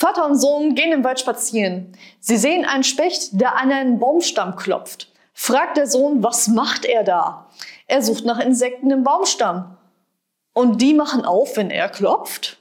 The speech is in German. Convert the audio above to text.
Vater und Sohn gehen im Wald spazieren. Sie sehen einen Specht, der an einen Baumstamm klopft. Fragt der Sohn, was macht er da? Er sucht nach Insekten im Baumstamm. Und die machen auf, wenn er klopft?